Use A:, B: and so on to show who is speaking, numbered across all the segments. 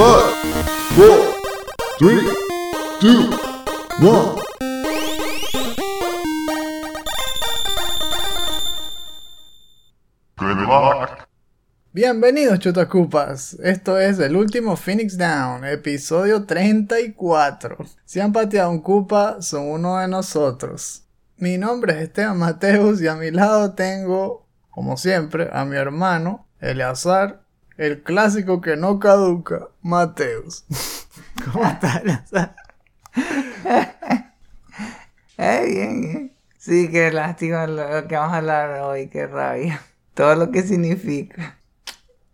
A: Five, four, three, two, one. Good luck.
B: Bienvenidos chutacupas, esto es el último Phoenix Down, episodio 34. Si han pateado un cupa, son uno de nosotros. Mi nombre es Esteban Mateus y a mi lado tengo, como siempre, a mi hermano, Eleazar, el clásico que no caduca, Mateus. ¿Cómo estás?
C: Eh, bien, bien. Sí, qué lástima lo que vamos a hablar hoy, qué rabia. Todo lo que significa.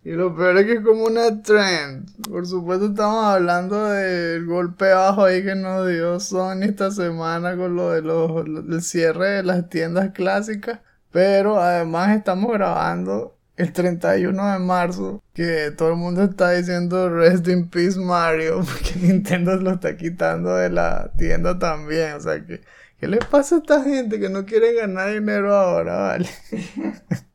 B: Y lo peor es que es como una trend. Por supuesto estamos hablando del golpe bajo ahí que nos dio Sony esta semana con lo de los, del cierre de las tiendas clásicas. Pero además estamos grabando el 31 de marzo que todo el mundo está diciendo Rest in Peace Mario porque Nintendo lo está quitando de la tienda también. O sea que, ¿qué les pasa a esta gente que no quiere ganar dinero ahora, vale?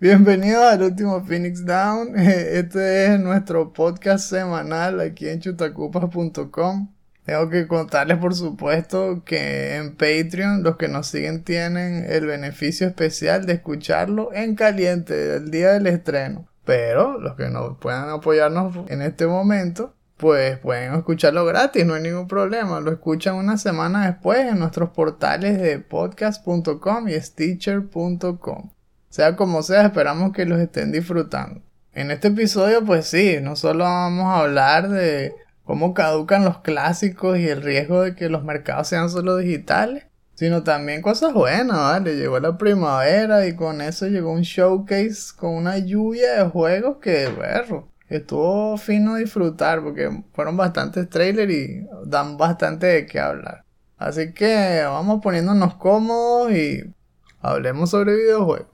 B: Bienvenidos al último Phoenix Down. Este es nuestro podcast semanal aquí en chutacupas.com. Tengo que contarles, por supuesto, que en Patreon los que nos siguen tienen el beneficio especial de escucharlo en caliente el día del estreno. Pero los que no puedan apoyarnos en este momento, pues pueden escucharlo gratis, no hay ningún problema. Lo escuchan una semana después en nuestros portales de podcast.com y stitcher.com. Sea como sea, esperamos que los estén disfrutando. En este episodio, pues sí, no solo vamos a hablar de cómo caducan los clásicos y el riesgo de que los mercados sean solo digitales, sino también cosas buenas, ¿vale? Llegó la primavera y con eso llegó un showcase con una lluvia de juegos que, berro, estuvo fino disfrutar porque fueron bastantes trailers y dan bastante de qué hablar. Así que vamos poniéndonos cómodos y hablemos sobre videojuegos.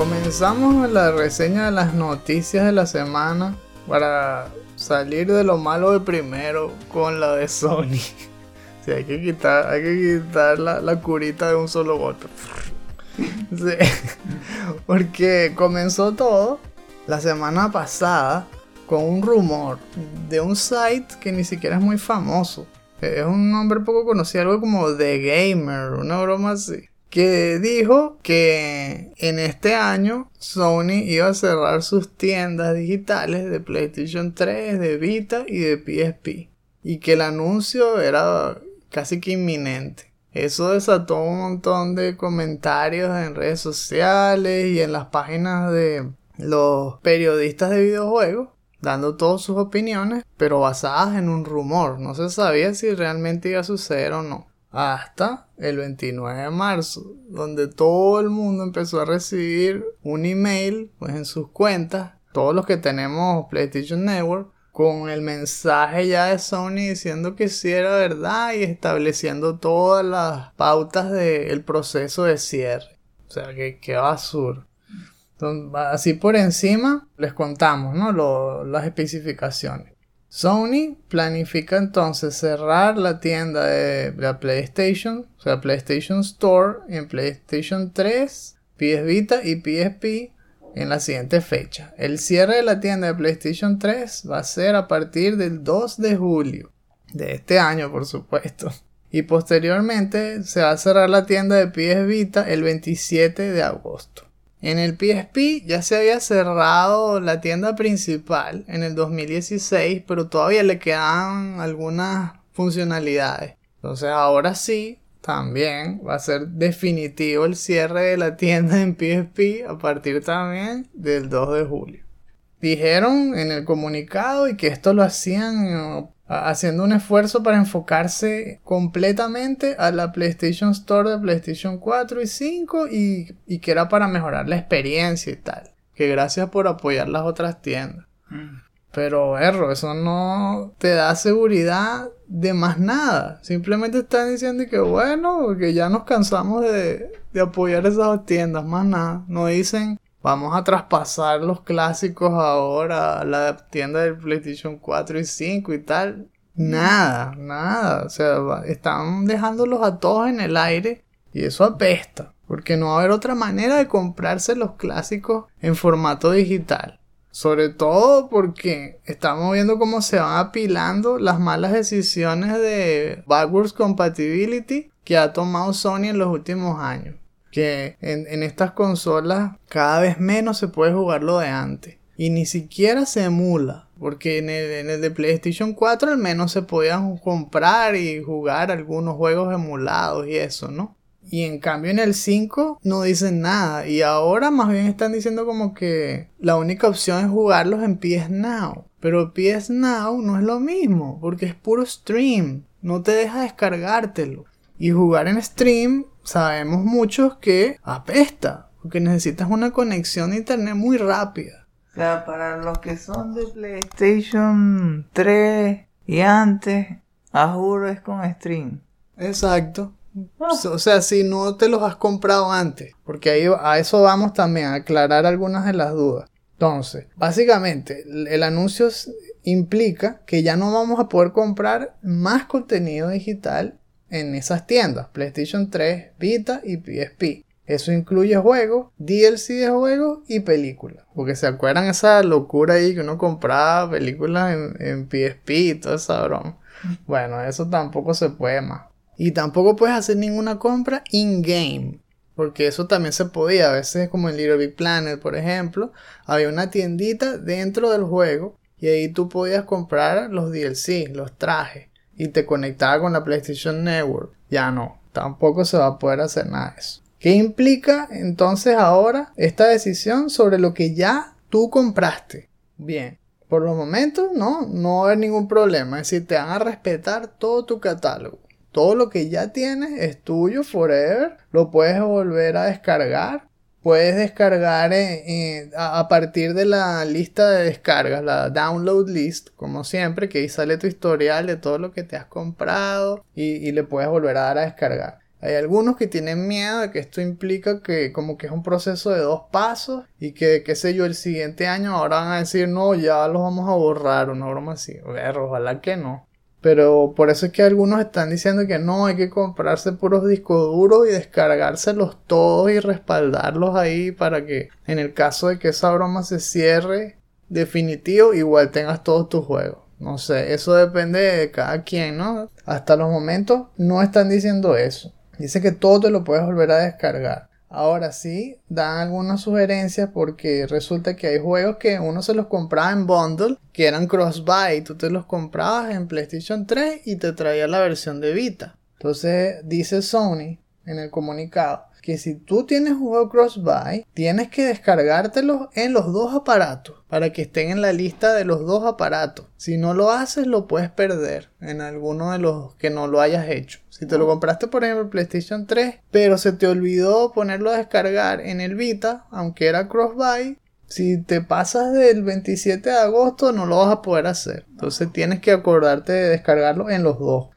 B: Comenzamos la reseña de las noticias de la semana para salir de lo malo de primero con la de Sony. Sí, hay que quitar, hay que quitar la, curita de un solo golpe. porque comenzó todo la semana pasada con un rumor de un site que ni siquiera es muy famoso. Es un nombre poco conocido, algo como The Gamer, una broma así que dijo que en este año Sony iba a cerrar sus tiendas digitales de PlayStation 3, de Vita y de PSP. Y que el anuncio era casi que inminente. Eso desató un montón de comentarios en redes sociales y en las páginas de los periodistas de videojuegos dando todas sus opiniones, pero basadas en un rumor. No se sabía si realmente iba a suceder o no hasta el 29 de marzo, donde todo el mundo empezó a recibir un email pues en sus cuentas, todos los que tenemos PlayStation Network, con el mensaje ya de Sony diciendo que sí era verdad y estableciendo todas las pautas del proceso de cierre. O sea, que, qué basura. así por encima les contamos ¿no? las especificaciones. Sony planifica entonces cerrar la tienda de la PlayStation, o sea, PlayStation Store en PlayStation 3, PS Vita y PSP en la siguiente fecha. El cierre de la tienda de PlayStation 3 va a ser a partir del 2 de julio de este año, por supuesto. Y posteriormente se va a cerrar la tienda de PS Vita el 27 de agosto. En el PSP ya se había cerrado la tienda principal en el 2016, pero todavía le quedan algunas funcionalidades. Entonces ahora sí, también va a ser definitivo el cierre de la tienda en PSP a partir también del 2 de julio. Dijeron en el comunicado y que esto lo hacían haciendo un esfuerzo para enfocarse completamente a la PlayStation Store de PlayStation 4 y 5 y, que era para mejorar la experiencia y tal. Que gracias por apoyar las otras tiendas. Mm. Pero, erro, eso no te da seguridad de más nada. Simplemente están diciendo que bueno, que ya nos cansamos de, de apoyar esas tiendas, más nada. No dicen, Vamos a traspasar los clásicos ahora a la tienda del PlayStation 4 y 5 y tal. Nada, nada. O sea, están dejándolos a todos en el aire y eso apesta. Porque no va a haber otra manera de comprarse los clásicos en formato digital. Sobre todo porque estamos viendo cómo se van apilando las malas decisiones de backwards compatibility que ha tomado Sony en los últimos años. Que en, estas consolas cada vez menos se puede jugar lo de antes. Y ni siquiera se emula. Porque en el, en el de PlayStation 4 al menos se podían comprar y jugar algunos juegos emulados y eso, ¿no? Y en cambio en el 5 no dicen nada. Y ahora más bien están diciendo como que la única opción es jugarlos en PS Now. Pero PS Now no es lo mismo. Porque es puro stream. No te deja descargártelo. Y jugar en stream sabemos muchos que apesta. Porque necesitas una conexión de internet muy rápida.
C: O sea, para los que son de PlayStation 3 y antes, a juro es con stream.
B: Exacto. O sea, si no te los has comprado antes, porque ahí a eso vamos también, a aclarar algunas de las dudas. Entonces, básicamente, el anuncio implica que ya no vamos a poder comprar más contenido digital en esas tiendas, PlayStation 3, Vita y PSP. Eso incluye juegos, DLC de juegos y películas. Porque se acuerdan esa locura ahí que uno compraba películas en, en PSP y toda esa broma. Bueno, eso tampoco se puede más. Y tampoco puedes hacer ninguna compra in-game. Porque eso también se podía. A veces, como en Little Big Planet, por ejemplo, había una tiendita dentro del juego. Y ahí tú podías comprar los DLC, los trajes. Y te conectaba con la PlayStation Network. Ya no. Tampoco se va a poder hacer nada de eso. ¿Qué implica entonces ahora esta decisión sobre lo que ya tú compraste? Bien. Por los momentos, no, no va ningún problema. Es decir, te van a respetar todo tu catálogo. Todo lo que ya tienes es tuyo forever. Lo puedes volver a descargar. Puedes descargar a, partir de la lista de descargas, la download list, como siempre, que ahí sale tu historial de todo lo que te has comprado y, y le puedes volver a dar a descargar. Hay algunos que tienen miedo de que esto implica que como que es un proceso de dos pasos y que, qué sé yo, el siguiente año ahora van a decir, no, ya los vamos a borrar, una broma así. Ver, ojalá que no. Pero por eso es que algunos están diciendo que no, hay que comprarse puros discos duros y descargárselos todos y respaldarlos ahí para que en el caso de que esa broma se cierre definitivo, igual tengas todos tus juegos. No sé, eso depende de cada quien, ¿no? Hasta los momentos no están diciendo eso. Dice que todo te lo puedes volver a descargar. Ahora sí, dan algunas sugerencias porque resulta que hay juegos que uno se los compraba en bundle, que eran cross-buy. Tú te los comprabas en PlayStation 3 y te traía la versión de Vita. Entonces dice Sony en el comunicado que si tú tienes juego cross-buy, tienes que descargártelos en los dos aparatos para que estén en la lista de los dos aparatos. Si no lo haces, lo puedes perder en alguno de los que no lo hayas hecho. Si te lo compraste, por ejemplo, en PlayStation 3, pero se te olvidó ponerlo a descargar en el Vita, aunque era cross-buy, si te pasas del 27 de agosto, no lo vas a poder hacer. Entonces tienes que acordarte de descargarlo en los dos.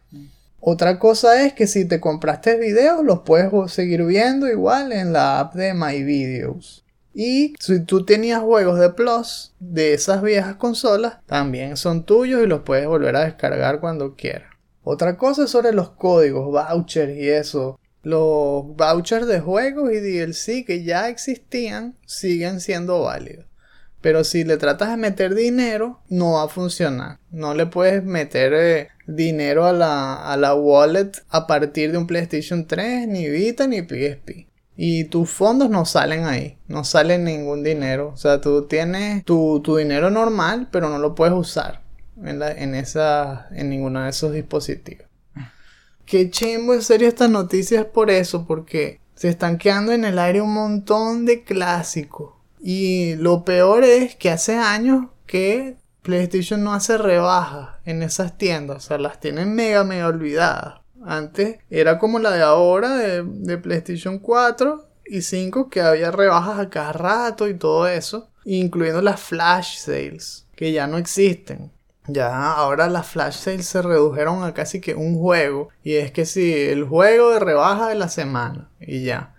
B: Otra cosa es que si te compraste videos, los puedes seguir viendo igual en la app de My Videos. Y si tú tenías juegos de Plus de esas viejas consolas, también son tuyos y los puedes volver a descargar cuando quieras. Otra cosa es sobre los códigos, vouchers y eso. Los vouchers de juegos y DLC que ya existían siguen siendo válidos. Pero si le tratas de meter dinero, no va a funcionar. No le puedes meter eh, dinero a la, a la wallet a partir de un PlayStation 3, ni Vita, ni PSP. Y tus fondos no salen ahí. No sale ningún dinero. O sea, tú tienes tu, tu dinero normal, pero no lo puedes usar en, la, esa, en ninguno de esos dispositivos. Qué chimbo en serio estas noticias por eso, porque se están quedando en el aire un montón de clásicos. Y lo peor es que hace años que PlayStation no hace rebajas en esas tiendas. O sea, las tienen mega, mega olvidadas. Antes era como la de ahora de, de PlayStation 4 y 5 que había rebajas a cada rato y todo eso. Incluyendo las flash sales, que ya no existen. Ya ahora las flash sales se redujeron a casi que un juego. Y es que si el juego de rebaja de la semana. Y ya.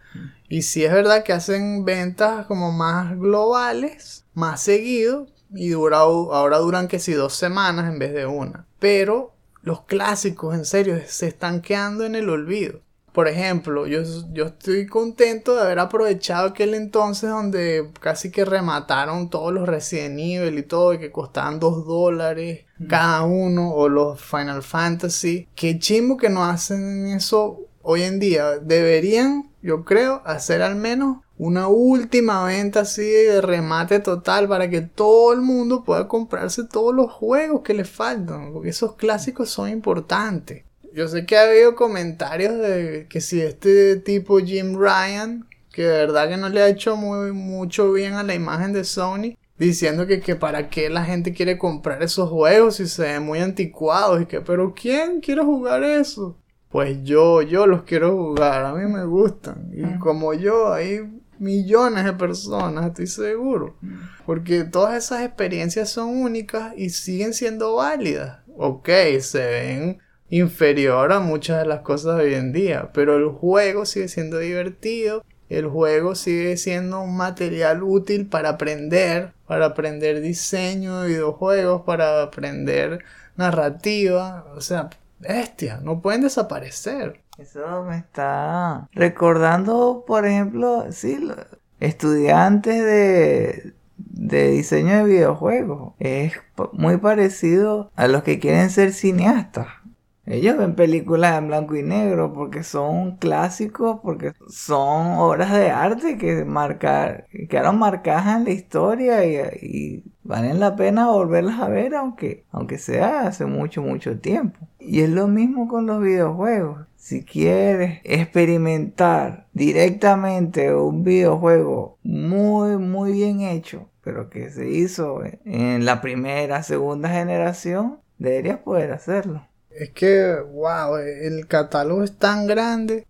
B: Y si es verdad que hacen ventas como más globales, más seguido. Y dura, ahora duran que si dos semanas en vez de una. Pero los clásicos, en serio, se están quedando en el olvido. Por ejemplo, yo, yo estoy contento de haber aprovechado aquel entonces donde casi que remataron todos los Resident Evil y todo, y que costaban 2 dólares cada uno, o los Final Fantasy. Qué chimbo que no hacen eso hoy en día. Deberían, yo creo, hacer al menos una última venta así de remate total para que todo el mundo pueda comprarse todos los juegos que le faltan, porque esos clásicos son importantes. Yo sé que ha habido comentarios de que si este tipo Jim Ryan, que de verdad que no le ha hecho muy, mucho bien a la imagen de Sony, diciendo que, que para qué la gente quiere comprar esos juegos si se ven muy anticuados y que, pero ¿quién quiere jugar eso? Pues yo, yo los quiero jugar, a mí me gustan. Y como yo, hay millones de personas, estoy seguro. Porque todas esas experiencias son únicas y siguen siendo válidas. Ok, se ven inferior a muchas de las cosas de hoy en día, pero el juego sigue siendo divertido, el juego sigue siendo un material útil para aprender, para aprender diseño de videojuegos, para aprender narrativa, o sea, bestia, no pueden desaparecer.
C: Eso me está recordando, por ejemplo, sí, estudiantes de, de diseño de videojuegos. Es muy parecido a los que quieren ser cineastas. Ellos ven películas en blanco y negro porque son clásicos, porque son obras de arte que marcar, quedaron marcadas en la historia y, y, valen la pena volverlas a ver aunque, aunque sea hace mucho, mucho tiempo. Y es lo mismo con los videojuegos. Si quieres experimentar directamente un videojuego muy, muy bien hecho, pero que se hizo en la primera, segunda generación, deberías poder hacerlo.
B: Es que, wow, el catálogo es tan grande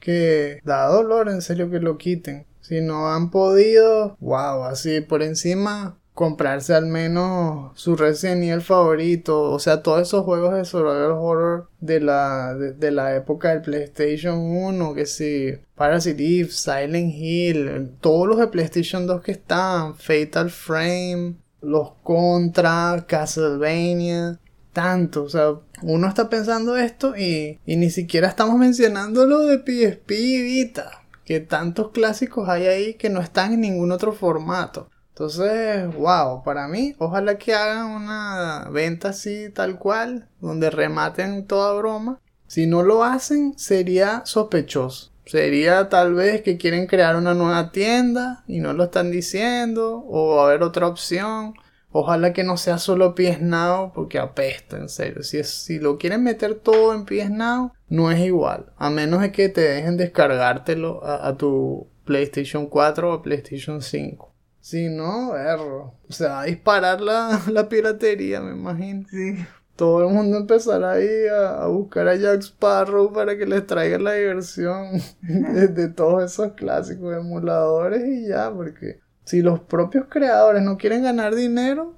B: que da dolor en serio que lo quiten. Si no han podido, wow, así por encima comprarse al menos su Resident Evil favorito, o sea, todos esos juegos de survival horror de la, de, la época del PlayStation 1, que si Parasite Eve, Silent Hill, todos los de PlayStation 2 que están, Fatal Frame, los Contra, Castlevania, tanto, o sea, uno está pensando esto y, ni siquiera estamos mencionando lo de PSP y Vita, que tantos clásicos hay ahí que no están en ningún otro formato. Entonces, wow, para mí, ojalá que hagan una venta así tal cual, donde rematen toda broma. Si no lo hacen, sería sospechoso. Sería tal vez que quieren crear una nueva tienda y no lo están diciendo, o haber otra opción. Ojalá que no sea solo PS Now, porque apesta, en serio. Si, si lo quieren meter todo en PS Now, no es igual. A menos de que te dejen descargártelo a, a tu PlayStation 4 o PlayStation 5. Si no, erro. O sea, a disparar la, la piratería, me imagino.
C: Sí.
B: Todo el mundo empezará ahí a, buscar a Jack Sparrow para que les traiga la diversión de, todos esos clásicos emuladores y ya, porque si los propios creadores no quieren ganar dinero,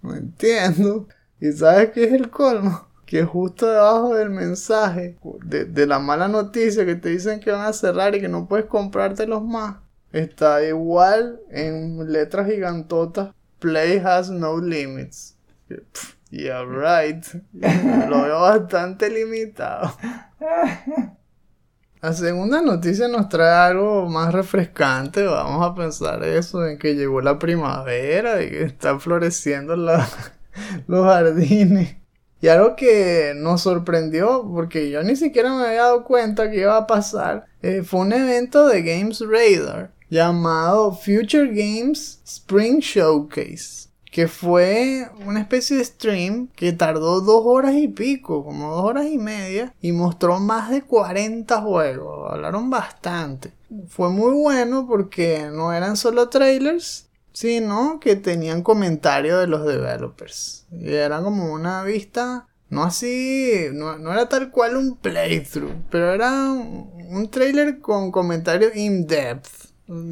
B: no entiendo. ¿Y sabes qué es el colmo? Que justo debajo del mensaje de, de la mala noticia que te dicen que van a cerrar y que no puedes comprártelos más, Está igual en letras gigantotas. Play has no limits. Yeah, right. Lo veo bastante limitado. La segunda noticia nos trae algo más refrescante. Vamos a pensar eso, en que llegó la primavera y que están floreciendo los jardines. Y algo que nos sorprendió, porque yo ni siquiera me había dado cuenta que iba a pasar, eh, fue un evento de Games Radar llamado Future Games Spring Showcase. Que fue una especie de stream que tardó dos horas y pico, como dos horas y media, y mostró más de 40 juegos. Hablaron bastante. Fue muy bueno porque no eran solo trailers, sino que tenían comentarios de los developers. Y era como una vista no así, no, era tal cual un playthrough, pero era un, un trailer con comentarios in-depth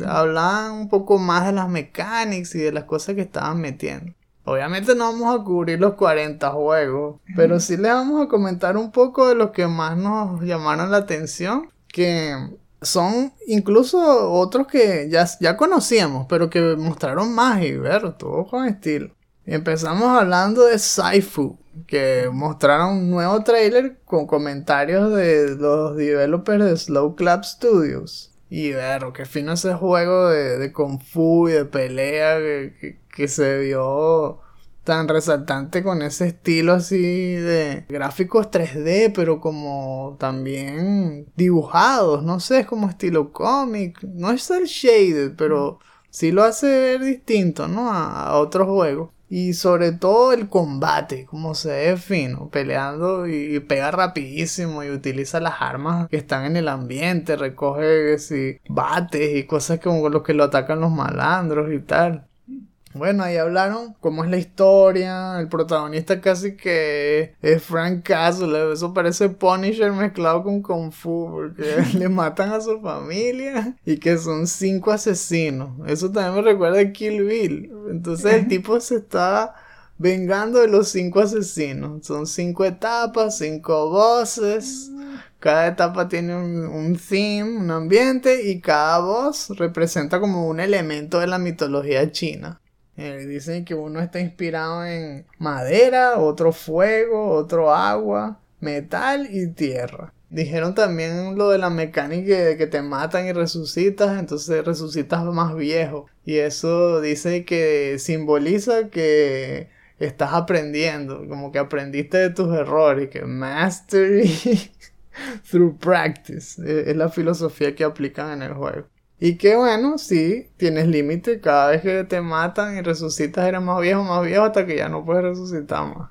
B: hablaban un poco más de las mecánicas y de las cosas que estaban metiendo. Obviamente no vamos a cubrir los 40 juegos, pero sí les vamos a comentar un poco de los que más nos llamaron la atención, que son incluso otros que ya, ya conocíamos, pero que mostraron más y ver, todo con estilo. Empezamos hablando de Saifu, que mostraron un nuevo trailer con comentarios de los developers de Slow Club Studios. Y ver, qué fino ese juego de, de Kung Fu y de pelea que, que- que se vio tan resaltante con ese estilo así de gráficos 3D, pero como también dibujados, no sé, es como estilo cómic, no es el shaded, pero sí lo hace ver distinto, ¿no? A, a otros juegos. Y sobre todo el combate, como se ve fino, peleando y, pega rapidísimo y utiliza las armas que están en el ambiente, recoge sí, bates y cosas como los que lo atacan los malandros y tal. Bueno, ahí hablaron cómo es la historia. El protagonista casi que es Frank Castle. Eso parece Punisher mezclado con Kung Fu. Porque le matan a su familia. Y que son cinco asesinos. Eso también me recuerda a Kill Bill. Entonces el tipo se está vengando de los cinco asesinos. Son cinco etapas, cinco voces. Cada etapa tiene un, un theme, un ambiente. Y cada voz representa como un elemento de la mitología china. Eh, dicen que uno está inspirado en madera, otro fuego, otro agua, metal y tierra. Dijeron también lo de la mecánica de que te matan y resucitas, entonces resucitas más viejo. Y eso dice que simboliza que estás aprendiendo, como que aprendiste de tus errores, que mastery through practice es la filosofía que aplican en el juego. Y que bueno, sí, tienes límite. Cada vez que te matan y resucitas eres más viejo, más viejo, hasta que ya no puedes resucitar más.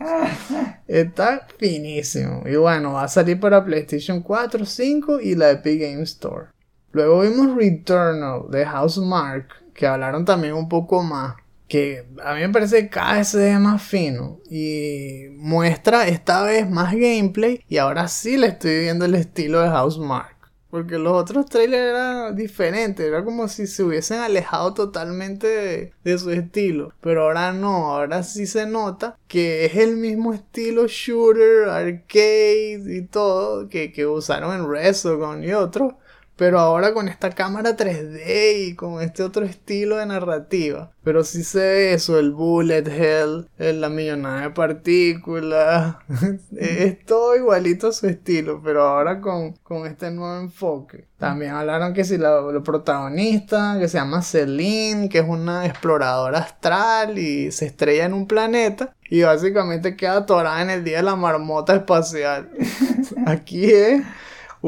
B: Está finísimo. Y bueno, va a salir para PlayStation 4, 5 y la Epic Game Store. Luego vimos Returnal de Housemark, que hablaron también un poco más. Que a mí me parece que cada vez se ve más fino. Y muestra esta vez más gameplay. Y ahora sí le estoy viendo el estilo de Housemark. Porque los otros trailers eran diferentes, era como si se hubiesen alejado totalmente de, su estilo. Pero ahora no, ahora sí se nota que es el mismo estilo shooter, arcade y todo que, que usaron en Resogun y otros. Pero ahora con esta cámara 3D y con este otro estilo de narrativa. Pero sí se ve eso, el bullet hell, la millonada de partículas. es todo igualito a su estilo, pero ahora con, con este nuevo enfoque. También hablaron que si la, la, protagonista, que se llama Celine, que es una exploradora astral y se estrella en un planeta. Y básicamente queda atorada en el día de la marmota espacial. Aquí es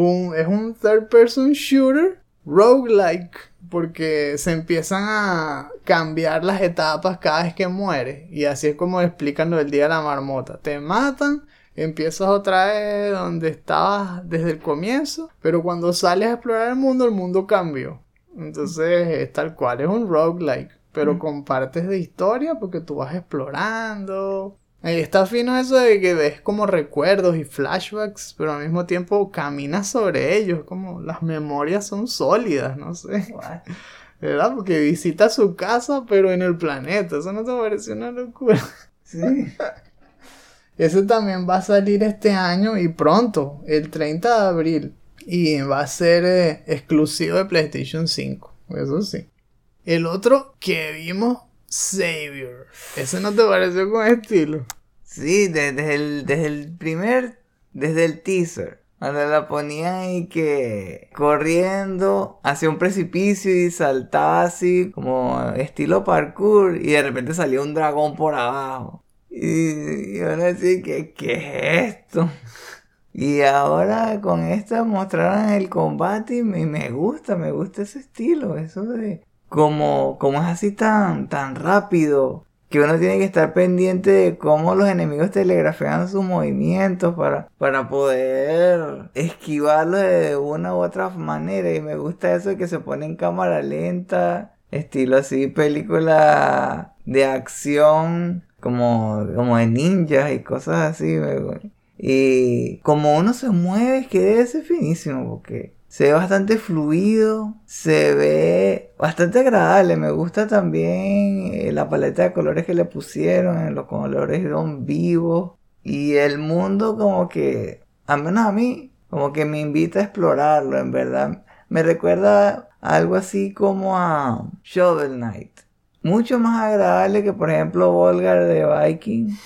B: un, es un third person shooter roguelike porque se empiezan a cambiar las etapas cada vez que muere y así es como explican lo del día de la marmota. Te matan empiezas otra vez donde estabas desde el comienzo pero cuando sales a explorar el mundo el mundo cambió. Entonces es tal cual es un roguelike pero con partes de historia porque tú vas explorando Está fino eso de que ves como recuerdos y flashbacks, pero al mismo tiempo caminas sobre ellos, como las memorias son sólidas, no sé. ¿Verdad? Porque visita su casa, pero en el planeta. Eso no te parece una locura.
C: Sí.
B: Ese también va a salir este año y pronto, el 30 de abril. Y va a ser eh, exclusivo de PlayStation 5. Eso sí. El otro que vimos Savior. ¿Ese no te pareció con estilo?
C: Sí, desde el, desde el primer, desde el teaser. Cuando la ponían ahí que corriendo hacia un precipicio y saltaba así como estilo parkour y de repente salía un dragón por abajo. Y, y uno decía que, ¿qué es esto? Y ahora con esto mostraron el combate y me, me gusta, me gusta ese estilo, eso de como, como es así tan, tan rápido, que uno tiene que estar pendiente de cómo los enemigos telegrafean sus movimientos para, para poder esquivarlo de una u otra manera. Y me gusta eso que se pone en cámara lenta, estilo así, película de acción, como, como de ninjas y cosas así. Y como uno se mueve, es que debe ser finísimo, porque se ve bastante fluido, se ve bastante agradable. Me gusta también la paleta de colores que le pusieron, los colores son vivos. Y el mundo como que, al menos a mí, como que me invita a explorarlo, en verdad. Me recuerda algo así como a Shovel Knight. Mucho más agradable que por ejemplo Volgar de Viking.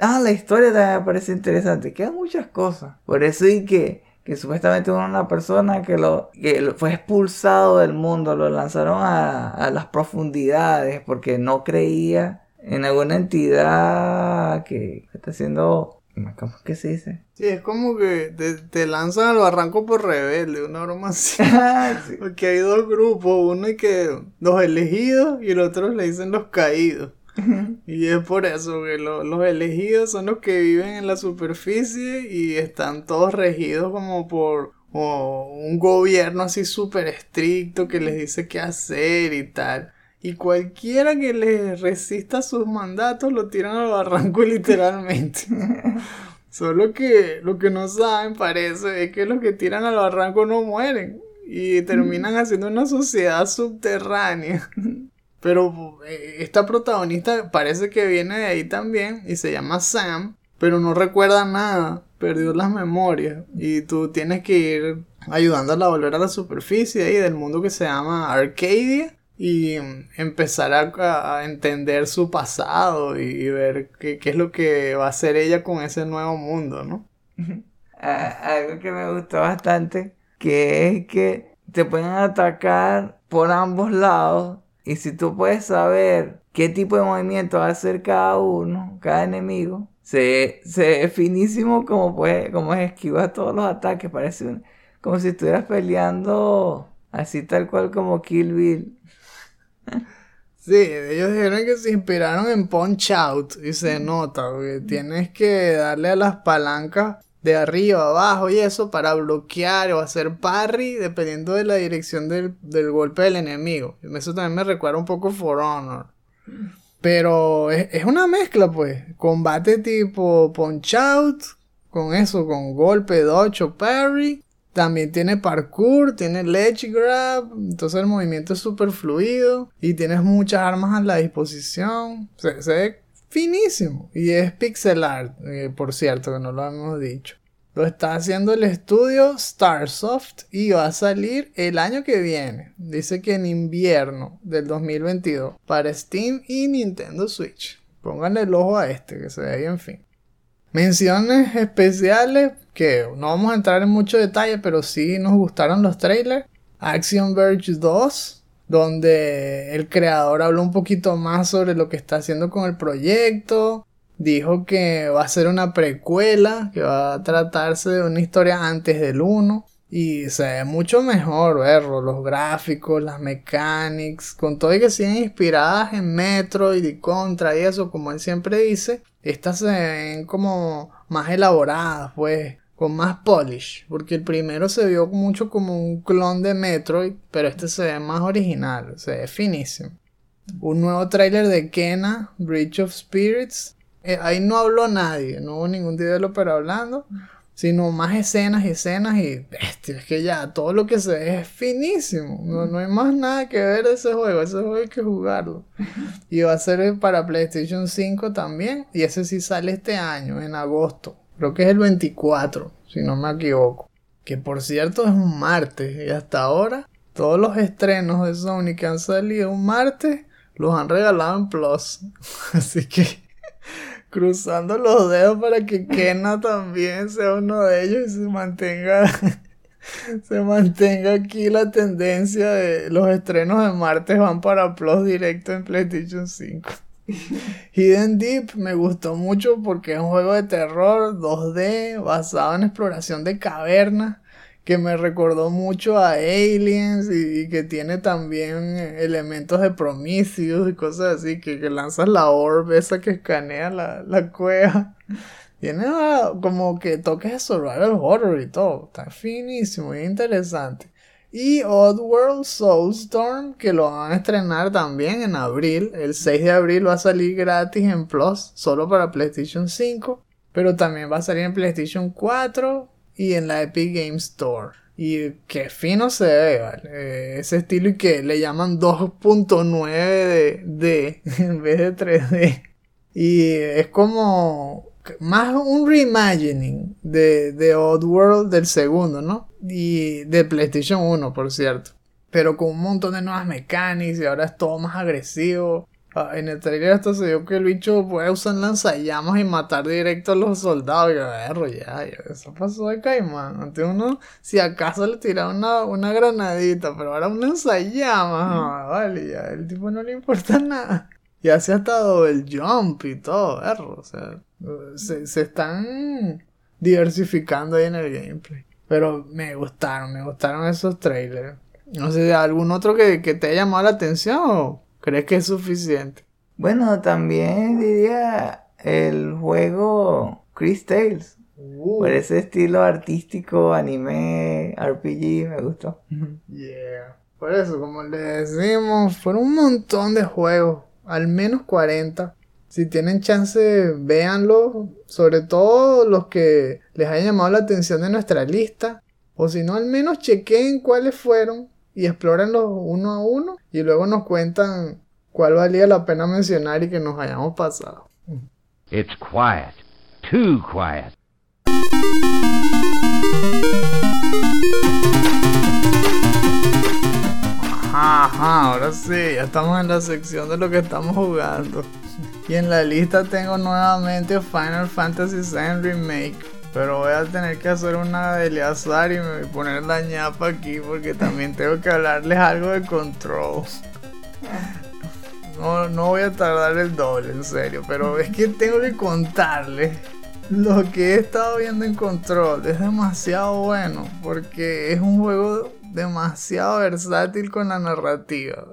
C: Ah, la historia también me parece interesante. Quedan muchas cosas. Por eso y que, que supuestamente una persona que lo que fue expulsado del mundo, lo lanzaron a, a las profundidades porque no creía en alguna entidad que, está haciendo ¿Cómo es que se dice?
B: Sí, es como que te, te lanzan al barranco por rebelde, una broma así.
C: Ah, sí.
B: Porque hay dos grupos, uno y que los elegidos y el otro le dicen los caídos. Y es por eso que lo- los elegidos son los que viven en la superficie y están todos regidos como por un gobierno así súper estricto que les dice qué hacer y tal. Y cualquiera que les resista sus mandatos lo tiran al barranco literalmente. Solo que lo que no saben parece es que los que tiran al barranco no mueren y terminan haciendo una sociedad subterránea. Pero eh, esta protagonista parece que viene de ahí también y se llama Sam, pero no recuerda nada, perdió las memorias y tú tienes que ir ayudándola a volver a la superficie ahí del mundo que se llama Arcadia y empezar a, a entender su pasado y, y ver qué, qué es lo que va a hacer ella con ese nuevo mundo, ¿no?
C: Ah, algo que me gustó bastante, que es que te pueden atacar por ambos lados y si tú puedes saber qué tipo de movimiento va a hacer cada uno, cada enemigo, se, se es finísimo como, puede, como es esquivar todos los ataques, parece como si estuvieras peleando así tal cual como Kill Bill.
B: Sí, ellos dijeron que se inspiraron en Punch Out y se nota, porque tienes que darle a las palancas de arriba, abajo y eso para bloquear o hacer parry dependiendo de la dirección del, del golpe del enemigo. Eso también me recuerda un poco For Honor. Pero es, es una mezcla, pues. Combate tipo Punch Out, con eso, con golpe, dodge o parry. También tiene parkour, tiene ledge grab, entonces el movimiento es súper fluido y tienes muchas armas a la disposición. Se, se ve finísimo y es pixel art, eh, por cierto, que no lo hemos dicho. Lo está haciendo el estudio Starsoft y va a salir el año que viene. Dice que en invierno del 2022 para Steam y Nintendo Switch. Pónganle el ojo a este, que se ve bien fin. Menciones especiales que no vamos a entrar en mucho detalle, pero sí nos gustaron los trailers. Action Verge 2, donde el creador habló un poquito más sobre lo que está haciendo con el proyecto. Dijo que va a ser una precuela, que va a tratarse de una historia antes del 1. Y se ve mucho mejor verlo, los gráficos, las mechanics, con todo y que siguen inspiradas en Metroid y Contra y eso, como él siempre dice, estas se ven como más elaboradas, pues, con más polish, porque el primero se vio mucho como un clon de Metroid, pero este se ve más original, se ve finísimo. Un nuevo tráiler de Kena, Bridge of Spirits. Eh, ahí no habló nadie, no hubo ningún developer hablando sino más escenas y escenas y bestia, es que ya todo lo que se ve es finísimo, no, no hay más nada que ver de ese juego, ese juego hay que jugarlo. Y va a ser para PlayStation 5 también, y ese sí sale este año, en agosto, creo que es el 24, si no me equivoco. Que por cierto es un martes, y hasta ahora todos los estrenos de Sony que han salido un martes los han regalado en Plus, así que cruzando los dedos para que Kena también sea uno de ellos y se mantenga se mantenga aquí la tendencia de los estrenos de martes van para Plus directo en PlayStation 5. Hidden Deep me gustó mucho porque es un juego de terror 2D basado en exploración de cavernas que me recordó mucho a Aliens y, que tiene también eh, elementos de Prometheus y cosas así, que, lanzas la orb esa que escanea la, la cueva. Tiene ah, como que toques de survival horror y todo. Está finísimo y interesante. Y Oddworld Soulstorm, que lo van a estrenar también en abril. El 6 de abril va a salir gratis en Plus, solo para PlayStation 5. Pero también va a salir en PlayStation 4 y en la Epic Game Store. Y qué fino se ve, ¿vale? Eh, ese estilo y que le llaman 2.9 de, de en vez de 3D. Y es como más un reimagining de, de Oddworld del segundo, ¿no? Y de PlayStation 1, por cierto. Pero con un montón de nuevas mecánicas y ahora es todo más agresivo. Ah, en el trailer hasta se dio que el bicho puede usar lanzallamas y matar directo a los soldados. Y yo, "Berro, ya, eso pasó de caimán. Antes uno, si acaso le tiraba una, una granadita, pero ahora un lanzallamas. ah, vale, ya, el tipo no le importa nada. Y hace hasta el jump y todo, berro. O sea, se, se están diversificando ahí en el gameplay. Pero me gustaron, me gustaron esos trailers. No sé, ¿algún otro que, que te haya llamado la atención o crees que es suficiente?
C: Bueno, también diría el juego Chris Tales.
B: Uh,
C: Por ese estilo artístico, anime, RPG, me gustó.
B: yeah. Por eso, como le decimos, fueron un montón de juegos, al menos 40. Si tienen chance, véanlo, sobre todo los que les haya llamado la atención de nuestra lista. O si no, al menos chequen cuáles fueron y explórenlos uno a uno y luego nos cuentan cuál valía la pena mencionar y que nos hayamos pasado.
D: It's quiet. Too quiet.
B: Ajá, ahora sí, ya estamos en la sección de lo que estamos jugando. Y en la lista tengo nuevamente Final Fantasy VII Remake. Pero voy a tener que hacer una de Eleazar y me voy a poner la ñapa aquí porque también tengo que hablarles algo de Control. No, no voy a tardar el doble, en serio, pero es que tengo que contarles lo que he estado viendo en Control. Es demasiado bueno porque es un juego demasiado versátil con la narrativa.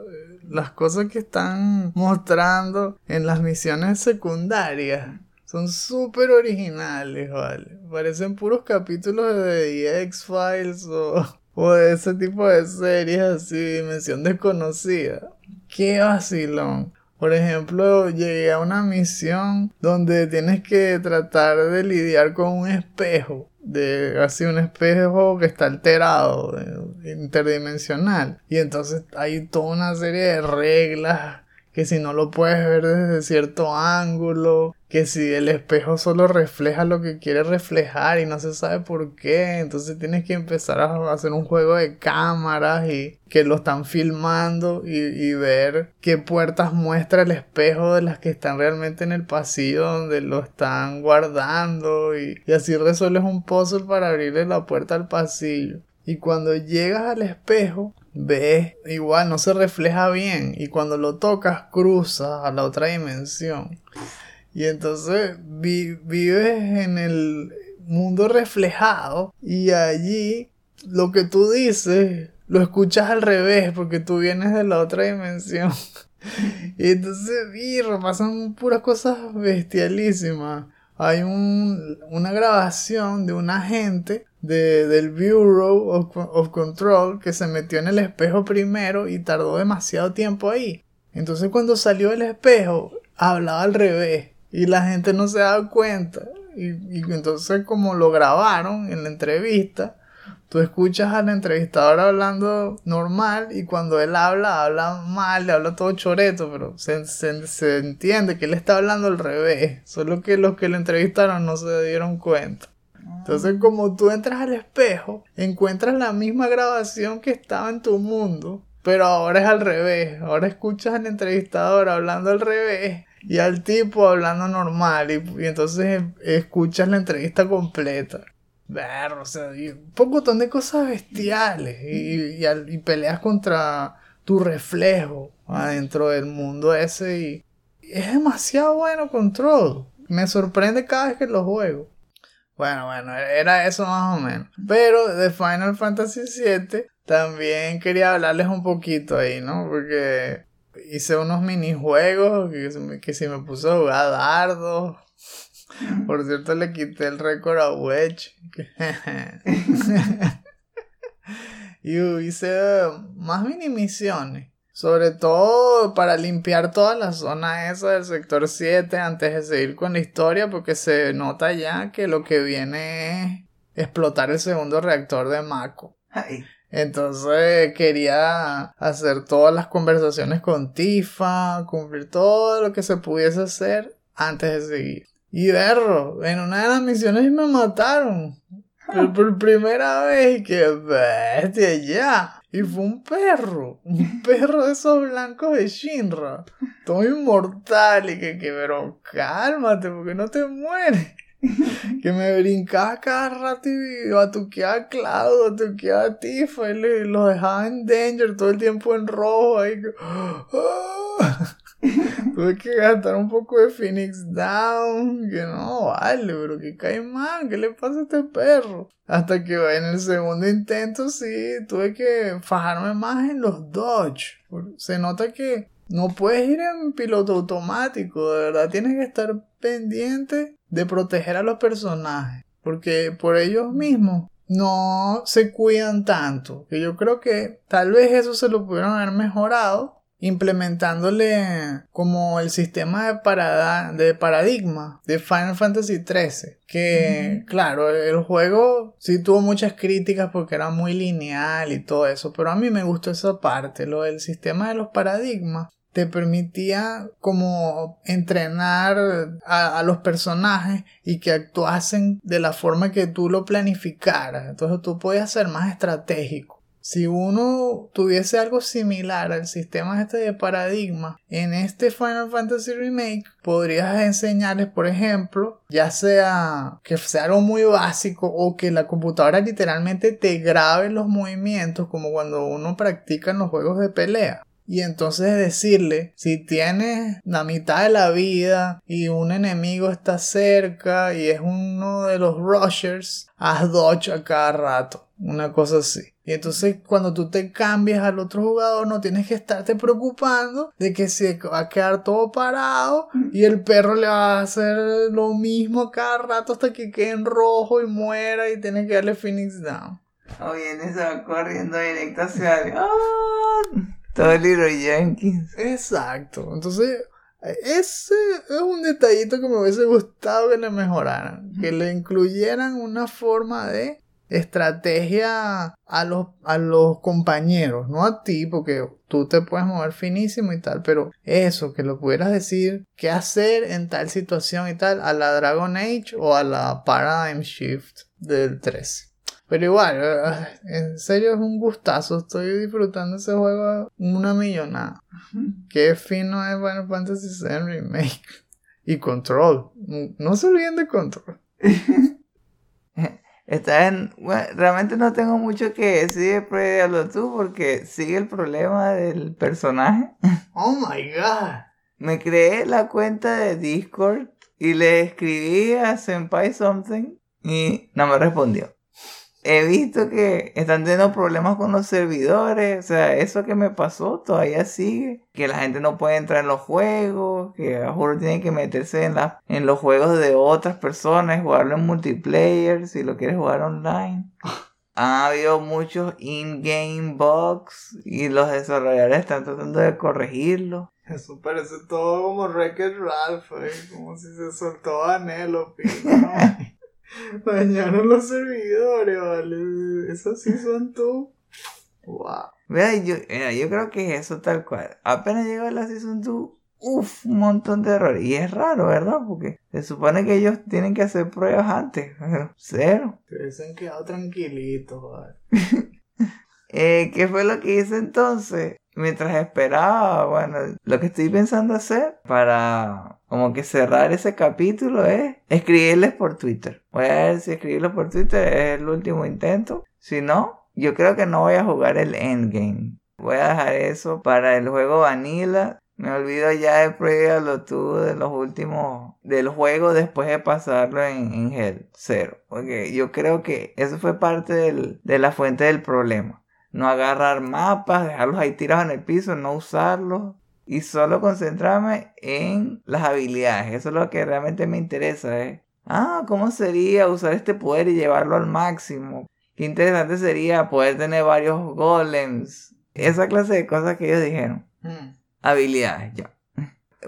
B: Las cosas que están mostrando en las misiones secundarias son súper originales, ¿vale? Parecen puros capítulos de X-Files o, o de ese tipo de series así, dimensión desconocida. ¡Qué vacilón! Por ejemplo, llegué a una misión donde tienes que tratar de lidiar con un espejo. De así un espejo que está alterado, eh, interdimensional. Y entonces hay toda una serie de reglas que si no lo puedes ver desde cierto ángulo, que si el espejo solo refleja lo que quiere reflejar y no se sabe por qué, entonces tienes que empezar a hacer un juego de cámaras y que lo están filmando y, ver qué puertas muestra el espejo de las que están realmente en el pasillo donde lo están guardando y, y así resuelves un puzzle para abrirle la puerta al pasillo. Y cuando llegas al espejo, ves, igual no se refleja bien. Y cuando lo tocas, cruza a la otra dimensión. Y entonces vi- vives en el mundo reflejado. Y allí lo que tú dices lo escuchas al revés porque tú vienes de la otra dimensión. Y entonces, birro, pasan puras cosas bestialísimas. Hay un- una grabación de un agente de, del Bureau of, Control que se metió en el espejo primero y tardó demasiado tiempo ahí. Entonces cuando salió del espejo, hablaba al revés y la gente no se daba cuenta. Y, entonces como lo grabaron en la entrevista, Tú escuchas al entrevistador hablando normal y cuando él habla, habla mal, le habla todo choreto, pero se, entiende que él está hablando al revés. Solo que los que lo entrevistaron no se dieron cuenta. Entonces, como tú entras al espejo, encuentras la misma grabación que estaba en tu mundo, pero ahora es al revés. Ahora escuchas al entrevistador hablando al revés y al tipo hablando normal, y, entonces escuchas la entrevista completa. Ver, o sea, un pocotón de cosas bestiales y, y y peleas contra tu reflejo adentro del mundo ese y es demasiado bueno Control. Me sorprende cada vez que lo juego. Bueno, bueno, era eso más o menos. Pero de Final Fantasy VII también quería hablarles un poquito ahí, ¿no? Porque hice unos minijuegos que, se me- que si me puse a jugar dardos. Por cierto, le quité el récord a Wedge. y hice más mini misiones. Sobre todo para limpiar toda la zona esa del sector 7 antes de seguir con la historia. Porque se nota ya que lo que viene es explotar el segundo reactor de Mako.
C: Ay,
B: Entonces quería hacer todas las conversaciones con Tifa, cumplir todo lo que se pudiese hacer antes de seguir. Y verlo, en una de las misiones me mataron. Por, por primera vez, y que bestia ya. Y fue un perro, un perro de esos blancos de Shinra. todo inmortal y que, que, pero cálmate, porque no te mueres. que me brincaba cada rato y batuqueaba a Cloud, batuqueaba a Tifa y los dejaba en danger todo el tiempo en rojo. Ahí, que- ¡Ah! Tuve que gastar un poco de Phoenix Down. Que no, vale, pero que cae mal. ¿Qué le pasa a este perro? Hasta que en el segundo intento sí tuve que fajarme más en los dodge. Se nota que no puedes ir en piloto automático. De verdad tienes que estar pendiente de proteger a los personajes. Porque por ellos mismos no se cuidan tanto. Que yo creo que tal vez eso se lo pudieron haber mejorado implementándole como el sistema de, parada- de paradigma de Final Fantasy XIII. Que, claro, el juego sí tuvo muchas críticas porque era muy lineal y todo eso, pero a mí me gustó esa parte, lo del sistema de los paradigmas te permitía como entrenar a, a los personajes y que actuasen de la forma que tú lo planificaras. Entonces tú podías ser más estratégico. Si uno tuviese algo similar al sistema este de paradigma en este Final Fantasy Remake, podrías enseñarles, por ejemplo, ya sea que sea algo muy básico o que la computadora literalmente te grabe los movimientos como cuando uno practica en los juegos de pelea. Y entonces decirle, si tienes la mitad de la vida y un enemigo está cerca y es uno de los rushers, haz dodge a cada rato. Una cosa así. Y entonces cuando tú te cambias al otro jugador no tienes que estarte preocupando de que se va a quedar todo parado y el perro le va a hacer lo mismo cada rato hasta que quede en rojo y muera y tienes que darle Phoenix Down.
C: O viene se va corriendo directo hacia el... ¡Ah! Todo el Little Jenkins.
B: Exacto. Entonces, ese es un detallito que me hubiese gustado que le mejoraran. Que le incluyeran una forma de estrategia a los, a los compañeros, no a ti, porque tú te puedes mover finísimo y tal, pero eso, que lo pudieras decir, qué hacer en tal situación y tal, a la Dragon Age o a la Paradigm Shift del 13. Pero igual, eh, en serio es un gustazo. Estoy disfrutando ese juego una millonada. Qué fino es Final Fantasy VII Remake. Y Control. No se olviden de Control.
C: Está en... Bueno, realmente no tengo mucho que decir de Predialo tú porque sigue el problema del personaje.
B: Oh my god.
C: Me creé la cuenta de Discord y le escribí a Senpai Something y no me respondió. He visto que están teniendo problemas con los servidores, o sea, eso que me pasó todavía sigue, que la gente no puede entrar en los juegos, que a juro tiene que meterse en, la, en los juegos de otras personas, jugarlo en multiplayer si lo quieres jugar online. Ha habido muchos in-game bugs y los desarrolladores están tratando de corregirlo.
B: Eso parece todo como Wreck-It Ralph, eh, como si se soltó Vanellope. ¿no? Dañaron los servidores, vale. Esos sí son tú. Wow.
C: Mira, yo, mira, yo creo que es eso tal cual. Apenas llegó la Season 2, uff, un montón de errores. Y es raro, ¿verdad? Porque se supone que ellos tienen que hacer pruebas antes. Pero cero.
B: Se hubiesen quedado tranquilitos, vale.
C: Eh, ¿Qué fue lo que hice entonces? Mientras esperaba, bueno, lo que estoy pensando hacer para como que cerrar ese capítulo es escribirles por Twitter. Voy a ver si escribirles por Twitter es el último intento. Si no, yo creo que no voy a jugar el endgame. Voy a dejar eso para el juego vanilla. Me olvido ya de Predialo tú de los últimos del juego después de pasarlo en, en Hell Zero. Porque yo creo que eso fue parte del- de la fuente del problema. No agarrar mapas, dejarlos ahí tirados en el piso, no usarlos. Y solo concentrarme en las habilidades. Eso es lo que realmente me interesa. ¿eh? Ah, ¿cómo sería usar este poder y llevarlo al máximo? Qué interesante sería poder tener varios golems. Esa clase de cosas que ellos dijeron.
B: Hmm.
C: Habilidades, ya.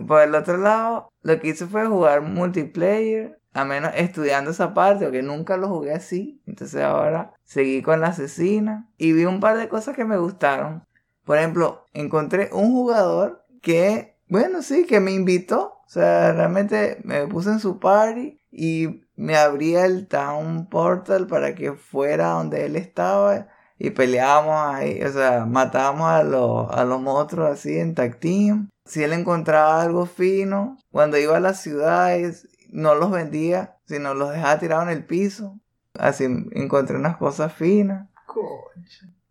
C: Por el otro lado, lo que hice fue jugar multiplayer, a menos estudiando esa parte, porque nunca lo jugué así. Entonces ahora seguí con la asesina y vi un par de cosas que me gustaron. Por ejemplo, encontré un jugador que, bueno, sí, que me invitó. O sea, realmente me puse en su party y me abría el Town Portal para que fuera donde él estaba y peleábamos ahí, o sea, matábamos a los, a los monstruos así en tag team. si él encontraba algo fino, cuando iba a las ciudades, no los vendía, sino los dejaba tirados en el piso. Así encontré unas cosas finas.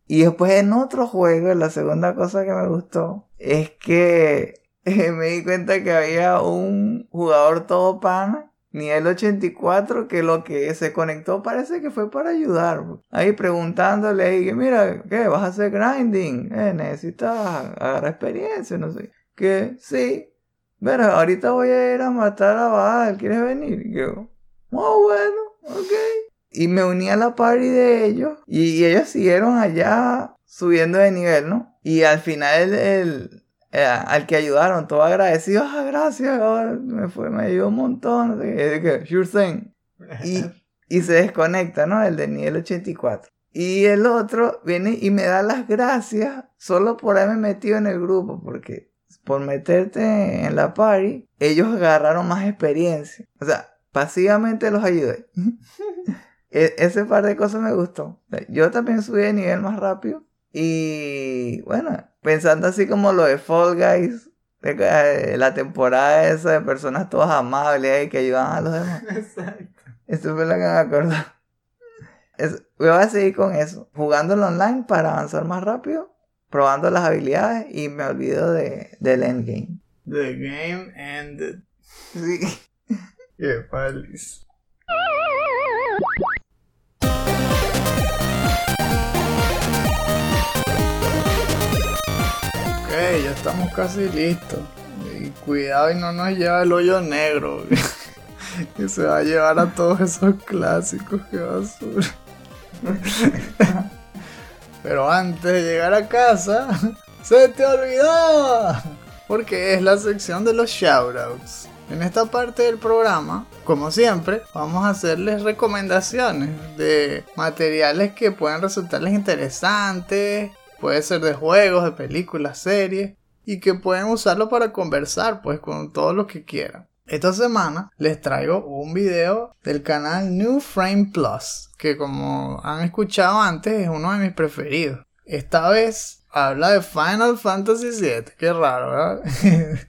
C: Y después en otro juego, la segunda cosa que me gustó es que me di cuenta que había un jugador todo pana, nivel 84, que lo que se conectó parece que fue para ayudar. Ahí preguntándole, y mira, ¿qué? ¿Vas a hacer grinding? Eh, necesitas agarrar experiencia, no sé. Que sí. Pero ahorita voy a ir a matar a Baal, ¿quieres venir? Y yo, oh, bueno, ok. Y me uní a la party de ellos y, ellos siguieron allá subiendo de nivel, ¿no? Y al final el, eh, al que ayudaron, todo agradecido, ah, gracias, me, fue, me ayudó un montón, que, sure thing. Y, y se desconecta, ¿no? El de nivel 84. Y el otro viene y me da las gracias solo por haberme metido en el grupo, porque por meterte en la party, ellos agarraron más experiencia. O sea, pasivamente los ayudé. E, ese par de cosas me gustó. Yo también subí de nivel más rápido. Y bueno, pensando así como lo de Fall Guys, de, la temporada esa de personas todas amables y que ayudan a los demás. Exacto. Eso fue lo que me acordó. voy a seguir con eso, jugándolo online para avanzar más rápido, probando las habilidades y me olvido de, del endgame.
B: The game ended.
C: Sí.
B: Qué palis. Ya estamos casi listos. Y cuidado y no nos lleva el hoyo negro. que se va a llevar a todos esos clásicos que basura. Pero antes de llegar a casa, se te olvidó. Porque es la sección de los shoutouts. En esta parte del programa, como siempre, vamos a hacerles recomendaciones de materiales que pueden resultarles interesantes, Puede ser de juegos, de películas, series. Y que pueden usarlo para conversar, pues, con todos los que quieran. Esta semana les traigo un video del canal New Frame Plus, que como han escuchado antes es uno de mis preferidos. Esta vez habla de Final Fantasy VII, qué raro, ¿verdad?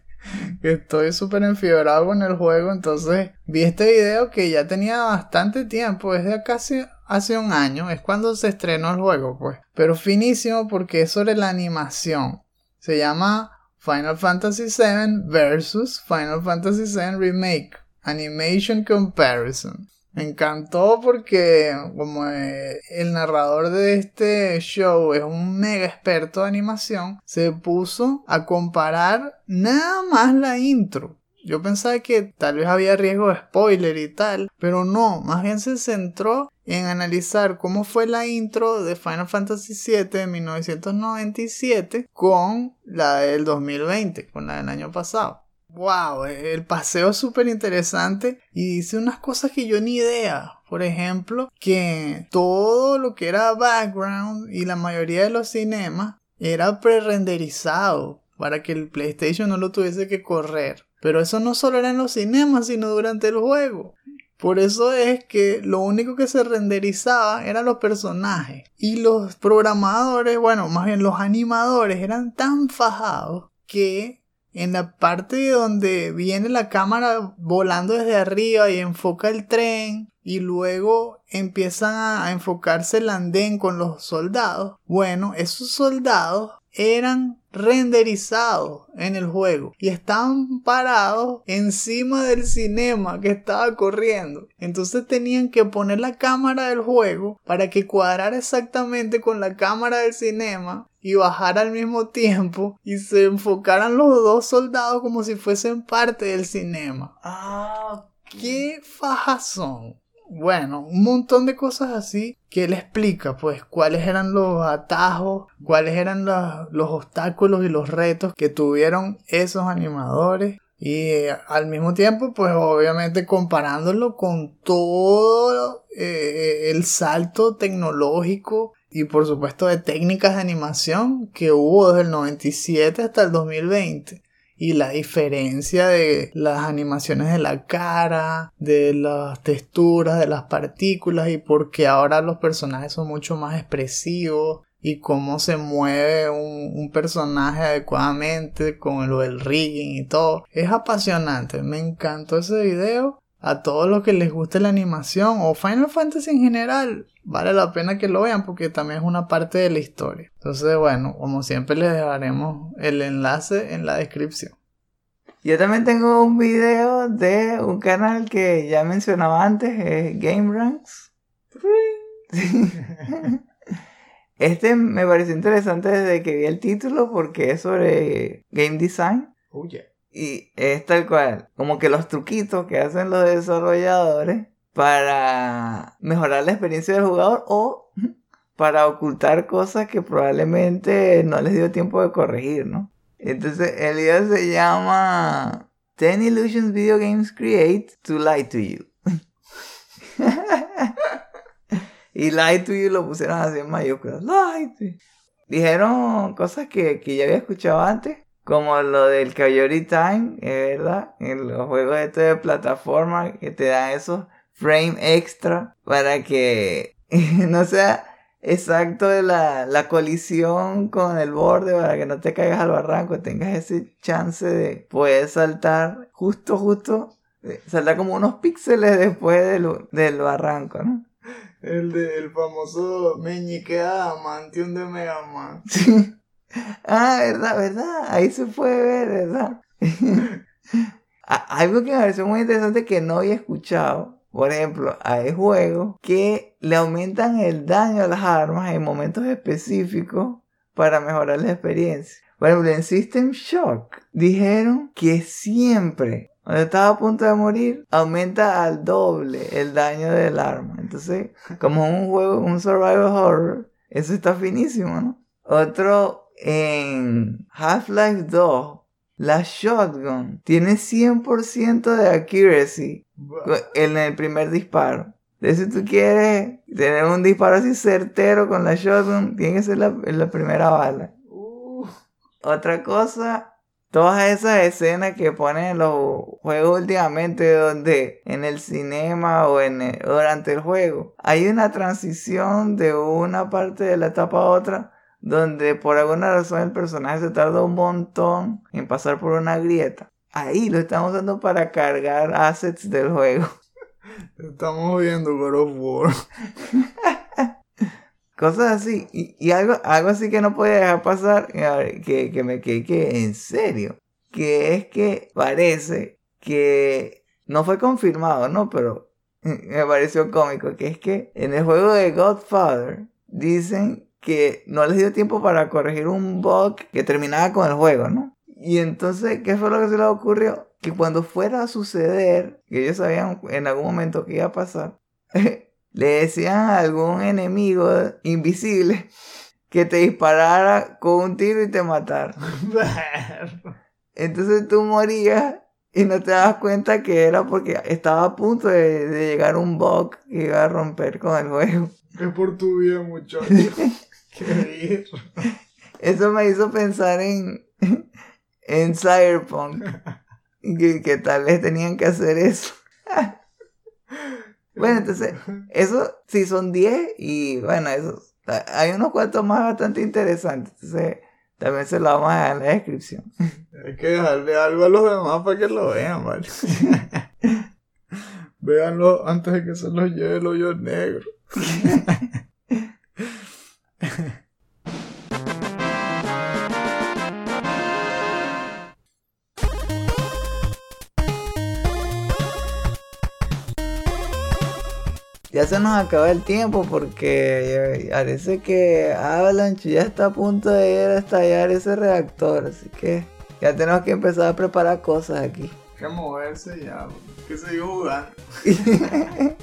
B: Estoy súper enfiebrado con el juego, entonces vi este video que ya tenía bastante tiempo, desde casi hace un año, es cuando se estrenó el juego, pues. Pero finísimo porque es sobre la animación. Se llama Final Fantasy VII versus Final Fantasy VII Remake Animation Comparison. Me encantó porque como eh, el narrador de este show es un mega experto de animación, se puso a comparar nada más la intro yo pensaba que tal vez había riesgo de spoiler y tal, pero no, más bien se centró en analizar cómo fue la intro de Final Fantasy VII de 1997 con la del 2020, con la del año pasado. Wow, el paseo es súper interesante y dice unas cosas que yo ni idea. Por ejemplo, que todo lo que era background y la mayoría de los cinemas era pre-renderizado para que el PlayStation no lo tuviese que correr. Pero eso no solo era en los cinemas, sino durante el juego. Por eso es que lo único que se renderizaba eran los personajes. Y los programadores, bueno, más bien los animadores, eran tan fajados que en la parte donde viene la cámara volando desde arriba y enfoca el tren y luego empiezan a enfocarse el andén con los soldados, bueno, esos soldados eran renderizados en el juego y estaban parados encima del cinema que estaba corriendo. Entonces tenían que poner la cámara del juego para que cuadrara exactamente con la cámara del cinema y bajar al mismo tiempo y se enfocaran los dos soldados como si fuesen parte del cinema.
C: Ah,
B: qué fajazón. Bueno, un montón de cosas así que él explica, pues, cuáles eran los atajos, cuáles eran los, obstáculos y los retos que tuvieron esos animadores. Y eh, al mismo tiempo, pues obviamente comparándolo con todo eh, el salto tecnológico y por supuesto de técnicas de animación que hubo desde el 97 hasta el 2020 y la diferencia de las animaciones de la cara, de las texturas, de las partículas y porque ahora los personajes son mucho más expresivos. y cómo se mueve un, personaje adecuadamente con lo del rigging y todo. Es apasionante, me encantó ese video. A todos los que les guste la animación o Final Fantasy en general, vale la pena que lo vean porque también es una parte de la historia. Entonces, bueno, como siempre les dejaremos el enlace en la descripción.
C: Yo también tengo un video de un canal que ya mencionaba antes, es Game Ranks. Este me pareció interesante desde que vi el título porque es sobre game design.
B: Oh, yeah.
C: Y es tal cual, como que los truquitos que hacen los desarrolladores para mejorar la experiencia del jugador o para ocultar cosas que probablemente no les dio tiempo de corregir, ¿no? Entonces el video se llama 10 Illusions Video Games Create to Lie to You. y Lie to You lo pusieron así en mayúsculas. Lie to you. Dijeron cosas que, que ya había escuchado antes, como lo del Coyote Time, es verdad, en los juegos estos de plataforma que te dan esos frame extra para que no sea exacto de la, la colisión con el borde para que no te caigas al barranco, tengas ese chance de poder saltar justo, justo, eh, saltar como unos píxeles después del, del barranco, ¿no?
B: El de el famoso meñique Adamantium de Mega Man.
C: Ah, verdad, verdad, ahí se puede ver, ¿verdad? Algo que me pareció muy interesante que no había escuchado, por ejemplo, hay juegos que le aumentan el daño a las armas en momentos específicos para mejorar la experiencia. Por ejemplo, en System Shock dijeron que siempre, cuando estaba a punto de morir, aumenta al doble el daño del arma. Entonces, como un juego, un survival horror, eso está finísimo, ¿no? Otro en Half-Life 2, la shotgun tiene 100% de accuracy en el primer disparo. Entonces, si tú quieres tener un disparo así certero con la shotgun, tiene que ser la, la primera bala.
B: Uh,
C: Otra cosa, todas esas escenas que ponen en los juegos últimamente, donde en el cinema o, en el- o durante el juego hay una transición de una parte de la etapa a otra, donde por alguna razón el personaje se tarda un montón en pasar por una grieta. Ahí lo están usando para cargar assets del juego.
B: estamos viendo God of War.
C: Cosas así. Y, y algo, algo así que no podía dejar pasar, que, que me quedé que en serio. Que es que parece que no fue confirmado, ¿no? Pero me pareció cómico. Que es que en el juego de Godfather dicen que no les dio tiempo para corregir un bug que terminaba con el juego, ¿no? Y entonces, ¿qué fue lo que se les ocurrió? Que cuando fuera a suceder, que ellos sabían en algún momento que iba a pasar, le decían a algún enemigo invisible que te disparara con un tiro y te matara. Entonces tú morías y no te das cuenta que era porque estaba a punto de, de llegar un bug que iba a romper con el juego.
B: es por tu vida, muchacho. Qué ir.
C: Eso me hizo pensar en, en Cyberpunk. Que, que tal vez tenían que hacer eso. Bueno, entonces, eso sí son 10 y bueno, eso, hay unos cuantos más bastante interesantes. Entonces, también se lo vamos a dejar en la descripción.
B: Hay que dejarle algo a los demás para que lo vean, ¿vale? Véanlo antes de que se los lleve el hoyo negro.
C: Ya se nos acaba el tiempo porque parece que Avalanche ya está a punto de ir a estallar ese reactor. Así que ya tenemos que empezar a preparar cosas aquí.
B: Hay que moverse ya, que jugando.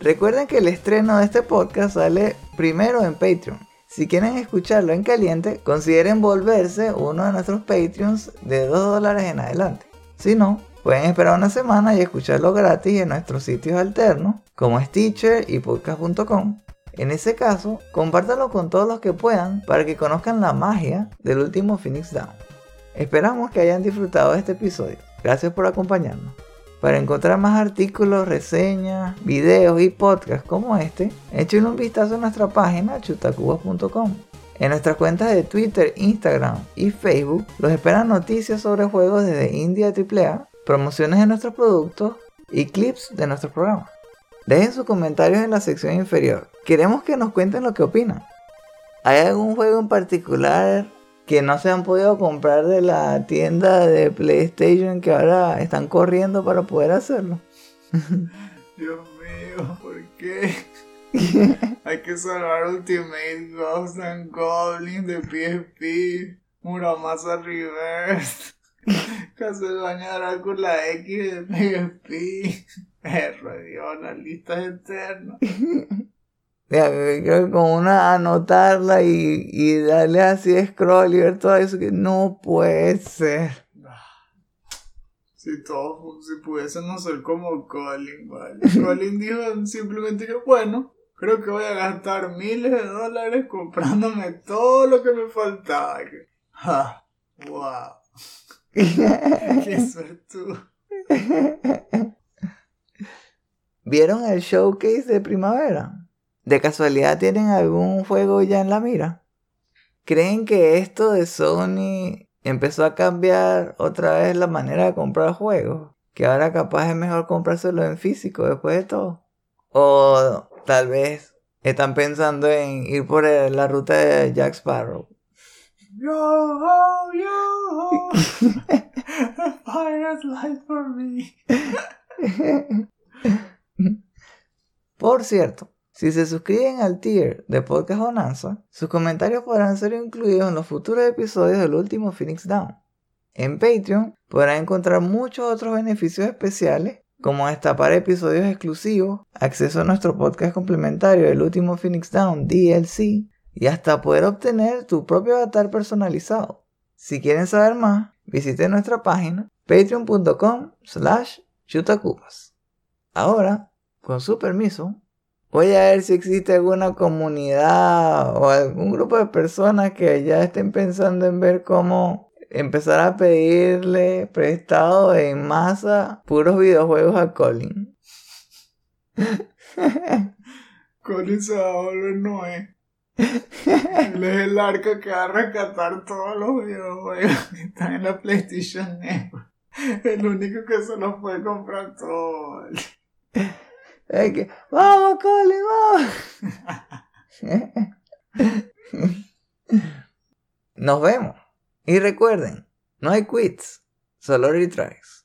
C: Recuerden que el estreno de este podcast sale primero en Patreon. Si quieren escucharlo en caliente, consideren volverse uno de nuestros Patreons de 2 dólares en adelante. Si no, pueden esperar una semana y escucharlo gratis en nuestros sitios alternos, como Stitcher y podcast.com. En ese caso, compártanlo con todos los que puedan para que conozcan la magia del último Phoenix Down. Esperamos que hayan disfrutado de este episodio. Gracias por acompañarnos. Para encontrar más artículos, reseñas, videos y podcasts como este, echen un vistazo a nuestra página chutacubas.com. En nuestras cuentas de Twitter, Instagram y Facebook los esperan noticias sobre juegos desde India AAA, promociones de nuestros productos y clips de nuestros programas. Dejen sus comentarios en la sección inferior. Queremos que nos cuenten lo que opinan. ¿Hay algún juego en particular que no se han podido comprar de la tienda de PlayStation que ahora están corriendo para poder hacerlo?
B: Dios mío, ¿por qué? Hay que salvar Ultimate Ghosts and Goblins de PSP, Muramasa Reverse, Castlevania Drácula X de PSP, Perro Dios, las listas eternas.
C: Creo que con una anotarla y, y darle así scroll y ver todo eso que no puede ser.
B: Si todo, si pudiésemos ser como Colin, ¿vale? Colin dijo simplemente que, bueno, creo que voy a gastar miles de dólares comprándome todo lo que me faltaba. ¡Ja! ¡Wow! ¡Qué suerte!
C: ¿Vieron el showcase de primavera? ¿De casualidad tienen algún juego ya en la mira? ¿Creen que esto de Sony empezó a cambiar otra vez la manera de comprar juegos? Que ahora capaz es mejor comprárselo en físico después de todo. O tal vez están pensando en ir por la ruta de Jack Sparrow.
B: Yo ho, yo ho. Pirate's life for me.
C: Por cierto, si se suscriben al tier de Podcast Bonanza, sus comentarios podrán ser incluidos en los futuros episodios del último Phoenix Down. En Patreon podrán encontrar muchos otros beneficios especiales, como destapar episodios exclusivos, acceso a nuestro podcast complementario del último Phoenix Down DLC y hasta poder obtener tu propio avatar personalizado. Si quieren saber más, visiten nuestra página patreon.com slash chutacupas. Ahora, con su permiso, voy a ver si existe alguna comunidad o algún grupo de personas que ya estén pensando en ver cómo empezar a pedirle prestado en masa puros videojuegos a Colin.
B: Colin se va a volver Noé. Él es el arca que va a rescatar todos los videojuegos que están en la PlayStation Network. El único que se los puede comprar todo. ¿vale?
C: Es que, ¡Vamos, Colin, vamos! Nos vemos. Y recuerden, no hay quits, solo retries.